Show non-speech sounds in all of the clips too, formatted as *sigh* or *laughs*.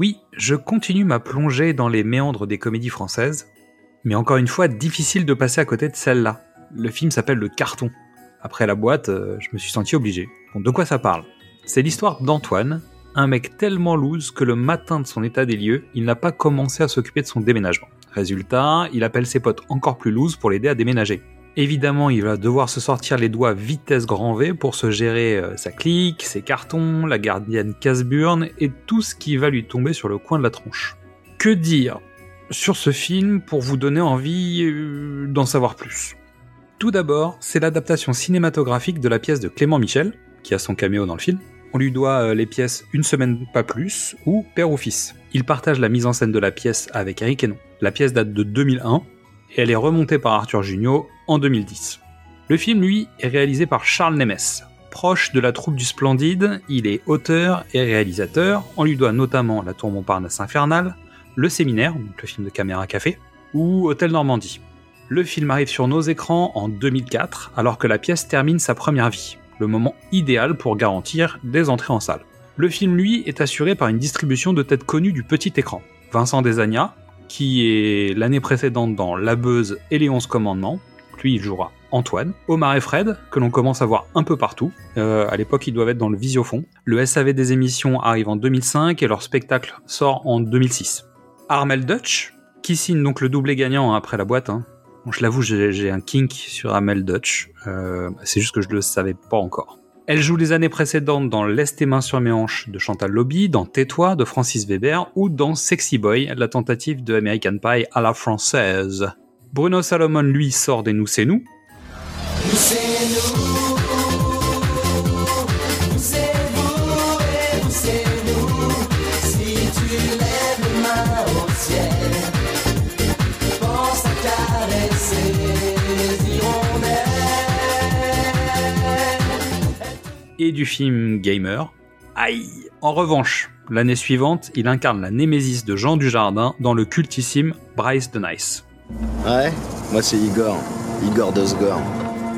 Oui, je continue ma plongée dans les méandres des comédies françaises, mais encore une fois, difficile de passer à côté de celle-là. Le film s'appelle Le Carton. Après la boîte, euh, je me suis senti obligé. Bon, de quoi ça parle? C'est l'histoire d'Antoine, un mec tellement loose que le matin de son état des lieux, il n'a pas commencé à s'occuper de son déménagement. Résultat, il appelle ses potes encore plus loose pour l'aider à déménager. Évidemment, il va devoir se sortir les doigts vitesse grand V pour se gérer euh, sa clique, ses cartons, la gardienne casse-burne et tout ce qui va lui tomber sur le coin de la tronche. Que dire sur ce film pour vous donner envie euh, d'en savoir plus? Tout d'abord, c'est l'adaptation cinématographique de la pièce de Clément Michel, qui a son caméo dans le film. On lui doit euh, les pièces Une semaine pas plus ou Père ou Fils. Il partage la mise en scène de la pièce avec Eric Hénon. La pièce date de 2001 et elle est remontée par Arthur Junio en 2010. Le film, lui, est réalisé par Charles Nemes. Proche de la troupe du Splendide, il est auteur et réalisateur. On lui doit notamment La Tour Montparnasse Infernale, Le Séminaire, donc le film de Caméra Café, ou Hôtel Normandie. Le film arrive sur nos écrans en 2004, alors que la pièce termine sa première vie, le moment idéal pour garantir des entrées en salle. Le film, lui, est assuré par une distribution de têtes connues du petit écran. Vincent Desagna, qui est l'année précédente dans La Beuse et les Onze Commandements. Lui, il jouera Antoine. Omar et Fred, que l'on commence à voir un peu partout. Euh, à l'époque, ils doivent être dans le visiofond. Le SAV des émissions arrive en 2005 et leur spectacle sort en 2006. Armel Dutch, qui signe donc le doublé gagnant après la boîte. Hein. Je l'avoue, j'ai un kink sur Armel Dutch. Euh, C'est juste que je le savais pas encore. Elle joue les années précédentes dans Laisse tes mains sur mes hanches de Chantal Lobby, dans Tais-toi de Francis Weber ou dans Sexy Boy, la tentative de American Pie à la française. Bruno Salomon, lui, sort des Nous c'est nous. Et du film Gamer. Aïe En revanche, l'année suivante, il incarne la némésis de Jean Dujardin dans le cultissime Bryce the Nice. Ouais, moi c'est Igor. Igor Dosgor.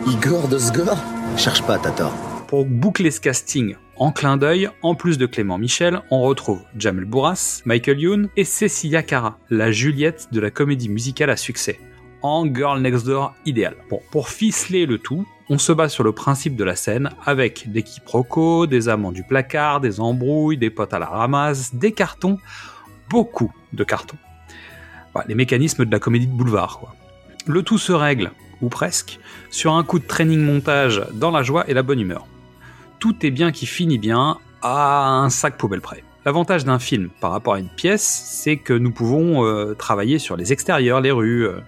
Igor Dosgor Cherche pas, t'as tort. Pour boucler ce casting en clin d'œil, en plus de Clément Michel, on retrouve Jamel Bourras, Michael Youn et Cecilia Cara, la Juliette de la comédie musicale à succès. En Girl Next Door idéal. Pour ficeler le tout, on se base sur le principe de la scène avec des quiproquos, des amants du placard, des embrouilles, des potes à la ramasse, des cartons, beaucoup de cartons bah, les mécanismes de la comédie de boulevard. Quoi. Le tout se règle, ou presque, sur un coup de training montage dans la joie et la bonne humeur. Tout est bien qui finit bien à un sac poubelle près. L'avantage d'un film par rapport à une pièce, c'est que nous pouvons euh, travailler sur les extérieurs, les rues. Euh,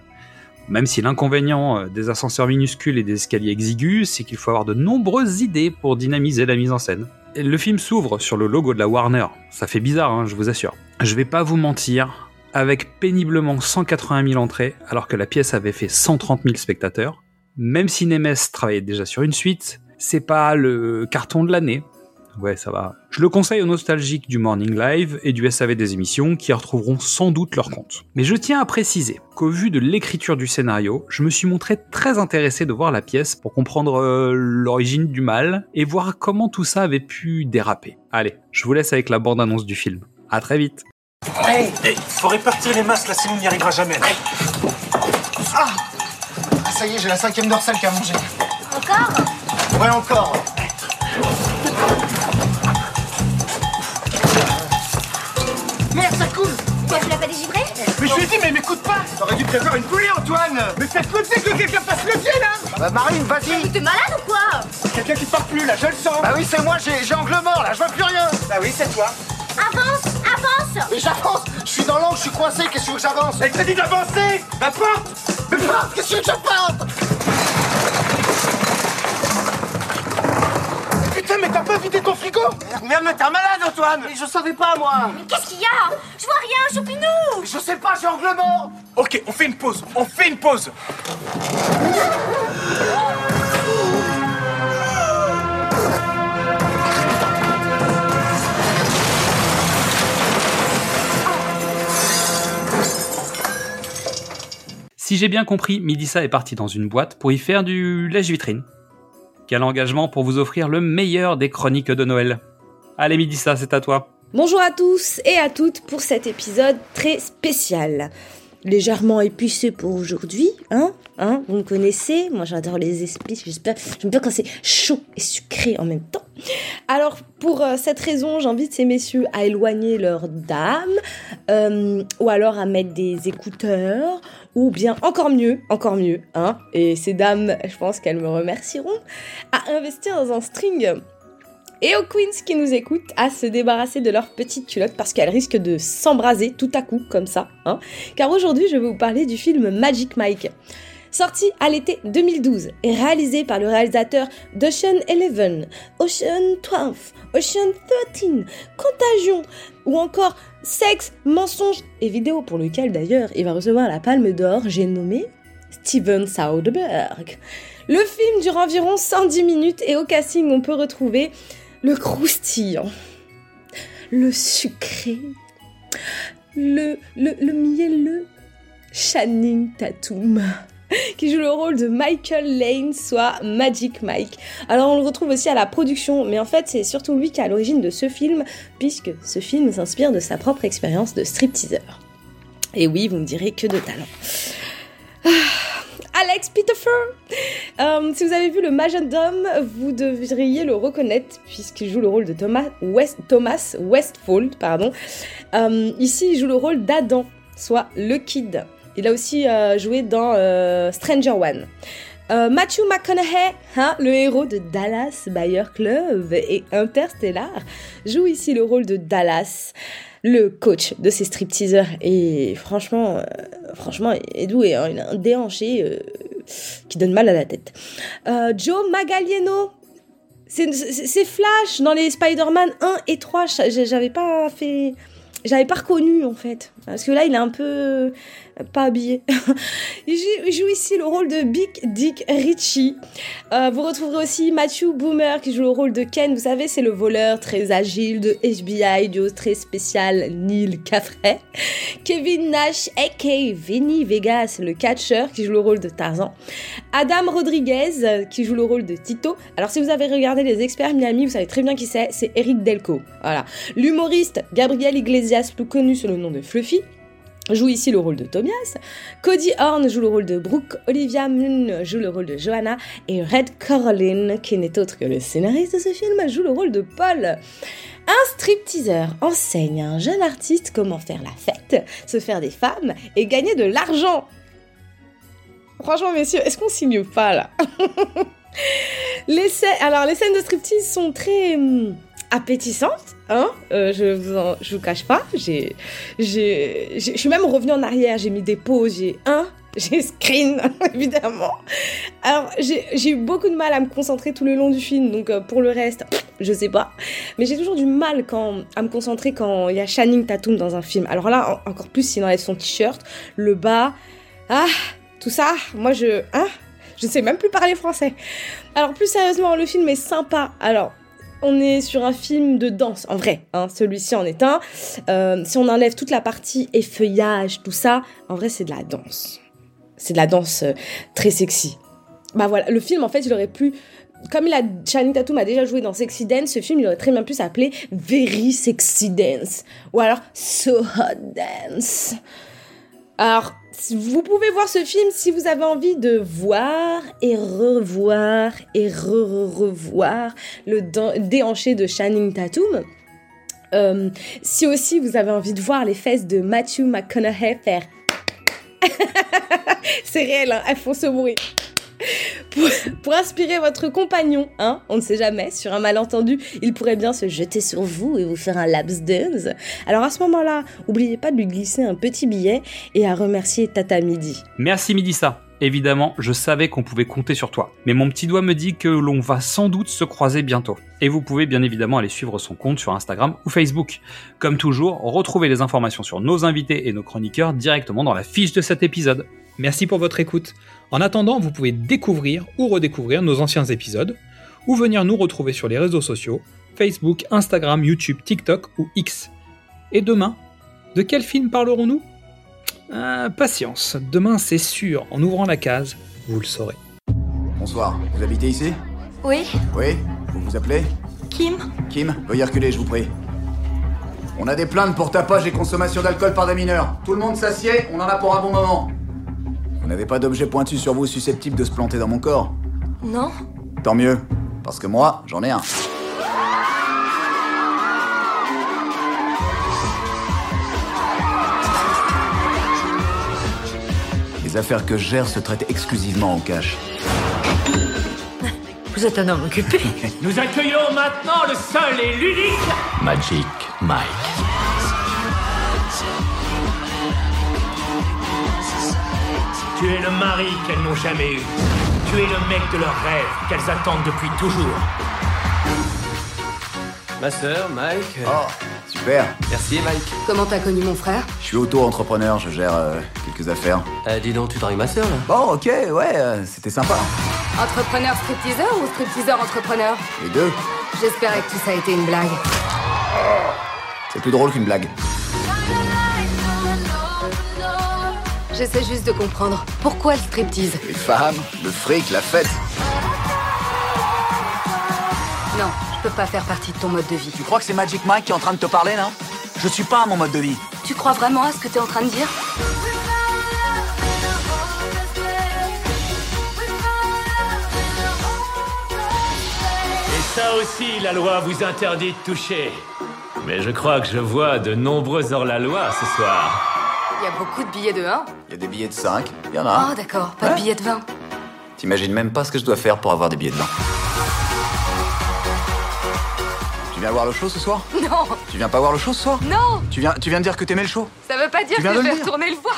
même si l'inconvénient euh, des ascenseurs minuscules et des escaliers exigus, c'est qu'il faut avoir de nombreuses idées pour dynamiser la mise en scène. Le film s'ouvre sur le logo de la Warner. Ça fait bizarre, hein, je vous assure. Je vais pas vous mentir, avec péniblement 180 000 entrées, alors que la pièce avait fait 130 000 spectateurs. Même si Nemes travaillait déjà sur une suite, c'est pas le carton de l'année. Ouais, ça va. Je le conseille aux nostalgiques du Morning Live et du SAV des émissions qui retrouveront sans doute leur compte. Mais je tiens à préciser qu'au vu de l'écriture du scénario, je me suis montré très intéressé de voir la pièce pour comprendre euh, l'origine du mal et voir comment tout ça avait pu déraper. Allez, je vous laisse avec la bande-annonce du film. À très vite. Hey, faut répartir les masses là, sinon on n'y arrivera jamais. Ah. Ça y est, j'ai la cinquième dorsale qui a mangé. Encore? Ouais, encore. Merde, ça coule. Quoi, tu l'as pas dégivré Mais je lui ai dit, mais m'écoute pas. T'aurais dû prévoir une poulie, Antoine. Mais faites-le, c'est que quelqu'un passe le pied, là Bah, Marine, vas-y. T'es malade ou quoi? Quelqu'un qui parle plus, là, je le sens. Bah oui, c'est moi, j'ai angle mort, là, je vois plus rien. Bah oui, c'est toi. Avance Mais j'avance Je suis dans l'angle, je suis coincé, qu'est-ce que tu veux que j'avance? Elle t'a dit d'avancer La porte! Mais porte, qu'est-ce que tu veux que je porte Putain, mais t'as pas vidé ton frigo! Merde, mais t'es un malade, Antoine! Mais je savais pas, moi! Mais qu'est-ce qu'il y a? Je vois rien, Choupinou! Je sais pas, j'ai angle mort! Ok, on fait une pause, on fait une pause Si j'ai bien compris, Midissa est partie dans une boîte pour y faire du lèche-vitrine. Quel engagement pour vous offrir le meilleur des chroniques de Noël. Allez Midissa, c'est à toi. Bonjour à tous et à toutes pour cet épisode très spécial. Légèrement épicé pour aujourd'hui, hein Hein Vous me connaissez Moi j'adore les épices, j'espère. J'aime bien quand c'est chaud et sucré en même temps. Alors pour euh, cette raison, j'invite ces messieurs à éloigner leurs dames, euh, ou alors à mettre des écouteurs, ou bien encore mieux, encore mieux, hein Et ces dames, je pense qu'elles me remercieront, à investir dans un string et aux queens qui nous écoutent à se débarrasser de leurs petites culottes parce qu'elles risquent de s'embraser tout à coup comme ça. Hein Car aujourd'hui, je vais vous parler du film Magic Mike. Sorti à l'été 2012 et réalisé par le réalisateur d'Ocean 11, Ocean 12, Ocean 13, Contagion ou encore Sexe, Mensonge et vidéo pour lequel d'ailleurs il va recevoir la palme d'or, j'ai nommé Steven Soderbergh. Le film dure environ 110 minutes et au casting on peut retrouver le croustillant, le sucré, le, le, le mielleux Channing Tatum *laughs* qui joue le rôle de Michael Lane, soit Magic Mike. Alors on le retrouve aussi à la production, mais en fait c'est surtout lui qui est à l'origine de ce film, puisque ce film s'inspire de sa propre expérience de stripteaser. Et oui, vous me direz que de talent. Ah, Alex Peterfer euh, Si vous avez vu le Majordome, vous devriez le reconnaître puisqu'il joue le rôle de Thomas Westfold. Pardon. Euh, ici, il joue le rôle d'Adam, soit le Kid. Il a aussi euh, joué dans euh, Stranger One. Euh, Matthew McConaughey, hein, le héros de Dallas Buyer Club et Interstellar, joue ici le rôle de Dallas, le coach de ces stripteasers. Et franchement, euh, franchement, il est doué. Il a un déhanché qui donne mal à la tête. Joe Magalieno. C'est Flash dans les Spider-Man 1 et 3. J'avais pas fait. J'avais pas reconnu en fait. Parce que là, il est un peu pas habillé. *laughs* il, joue, ici le rôle de Big Dick Ritchie. Euh, vous retrouverez aussi Matthew Boomer qui joue le rôle de Ken. Vous savez, c'est le voleur très agile de FBI, duo très spécial Neil Caffrey. Kevin Nash, a.k.a. Vinny Vegas, le catcher qui joue le rôle de Tarzan. Adam Rodriguez euh, qui joue le rôle de Tito. Alors si vous avez regardé les experts Miami, vous savez très bien qui c'est. C'est Eric Delco. Voilà. L'humoriste Gabriel Iglesias, plus connu sous le nom de Fluffy joue ici le rôle de Tobias. Cody Horn joue le rôle de Brooke. Olivia Munn joue le rôle de Johanna. Et Red Caroline, qui n'est autre que le scénariste de ce film, joue le rôle de Paul. Un stripteaser enseigne à un jeune artiste comment faire la fête, se faire des femmes et gagner de l'argent. Franchement, messieurs, est-ce qu'on signe pas là? *laughs* Alors, les scènes de striptease sont très appétissantes, hein euh, je vous en, je vous cache pas. J'ai, je suis même revenue en arrière. J'ai mis des pauses. J'ai un, *laughs* screen évidemment. Alors j'ai, eu beaucoup de mal à me concentrer tout le long du film. Donc euh, pour le reste, je sais pas. Mais j'ai toujours du mal quand à me concentrer quand il y a Channing Tatum dans un film. Alors là, en- encore plus s'il enlève son t-shirt, le bas, ah, tout ça. Moi je, hein, je sais même plus parler français. Alors plus sérieusement, le film est sympa. Alors on est sur un film de danse, en vrai. Hein, Celui-ci en est un. Euh, si on enlève toute la partie effeuillage, tout ça, en vrai, c'est de la danse. C'est de la danse euh, très sexy. Bah voilà, le film, en fait, il aurait pu... Comme il a, Channing Tatum a déjà joué dans Sexy Dance, ce film, il aurait très bien pu s'appeler Very Sexy Dance. Ou alors So Hot Dance. Alors, vous pouvez voir ce film si vous avez envie de voir et revoir et re-revoir le déhanché de Channing Tatum. Euh, si aussi vous avez envie de voir les fesses de Matthew McConaughey faire... *laughs* C'est réel, elles font ce bruit. Pour, inspirer votre compagnon, hein, on ne sait jamais, sur un malentendu, il pourrait bien se jeter sur vous et vous faire un laps dance. Alors à ce moment-là, oubliez pas de lui glisser un petit billet et à remercier Tata Midi. Merci Midissa. Évidemment, je savais qu'on pouvait compter sur toi, mais mon petit doigt me dit que l'on va sans doute se croiser bientôt. Et vous pouvez bien évidemment aller suivre son compte sur Instagram ou Facebook. Comme toujours, retrouvez les informations sur nos invités et nos chroniqueurs directement dans la fiche de cet épisode. Merci pour votre écoute. En attendant, vous pouvez découvrir ou redécouvrir nos anciens épisodes, ou venir nous retrouver sur les réseaux sociaux, Facebook, Instagram, YouTube, TikTok ou X. Et demain, de quel film parlerons-nous? Ah, Patience, demain c'est sûr, en ouvrant la case, vous le saurez. Bonsoir, vous habitez ici? Oui, Oui. Vous vous appelez? Kim. Kim. Veuillez reculer, je vous prie. On a des plaintes pour tapage et consommation d'alcool par des mineurs. Tout le monde s'assied, on en a pour un bon moment. Vous n'avez pas d'objet pointu sur vous susceptible de se planter dans mon corps? Non. Tant mieux, parce que moi, j'en ai un. Les affaires que je gère se traitent exclusivement en cash. Vous êtes un homme occupé. *laughs* Nous accueillons maintenant le seul et l'unique Magic Mike. Tu es le mari qu'elles n'ont jamais eu. Tu es le mec de leurs rêves qu'elles attendent depuis toujours. Ma sœur, Mike. Oh, super. Merci, Mike. Comment t'as connu mon frère Je suis auto-entrepreneur, je gère euh, quelques affaires. Euh, dis donc, tu dragues ma sœur, là Bon, ok, ouais, euh, c'était sympa. Entrepreneur stripteaseur ou stripteaseur entrepreneur Les deux, J'espérais que tout ça a été une blague. c'est plus drôle qu'une blague. J'essaie juste de comprendre pourquoi le striptease. Les femmes, le fric, la fête. Non, peux pas faire partie de ton mode de vie. Tu crois que c'est Magic Mike qui est en train de te parler, là Je suis pas à mon mode de vie. Tu crois vraiment à ce que t'es en train de dire? Et ça aussi, la loi vous interdit de toucher. Mais je crois que je vois de nombreux hors-la-loi ce soir. Il y a beaucoup de billets de 1 Il y a des billets de 5, il y en a. Oh d'accord, pas de billets de 20. T'imagines même pas ce que je dois faire pour avoir des billets de 20. Viens voir le show ce soir *laughs* Non, Tu viens pas voir le show ce soir non. Tu viens, tu viens de dire que t'aimais le show Ça veut pas dire Tu que je vais retourner le voir.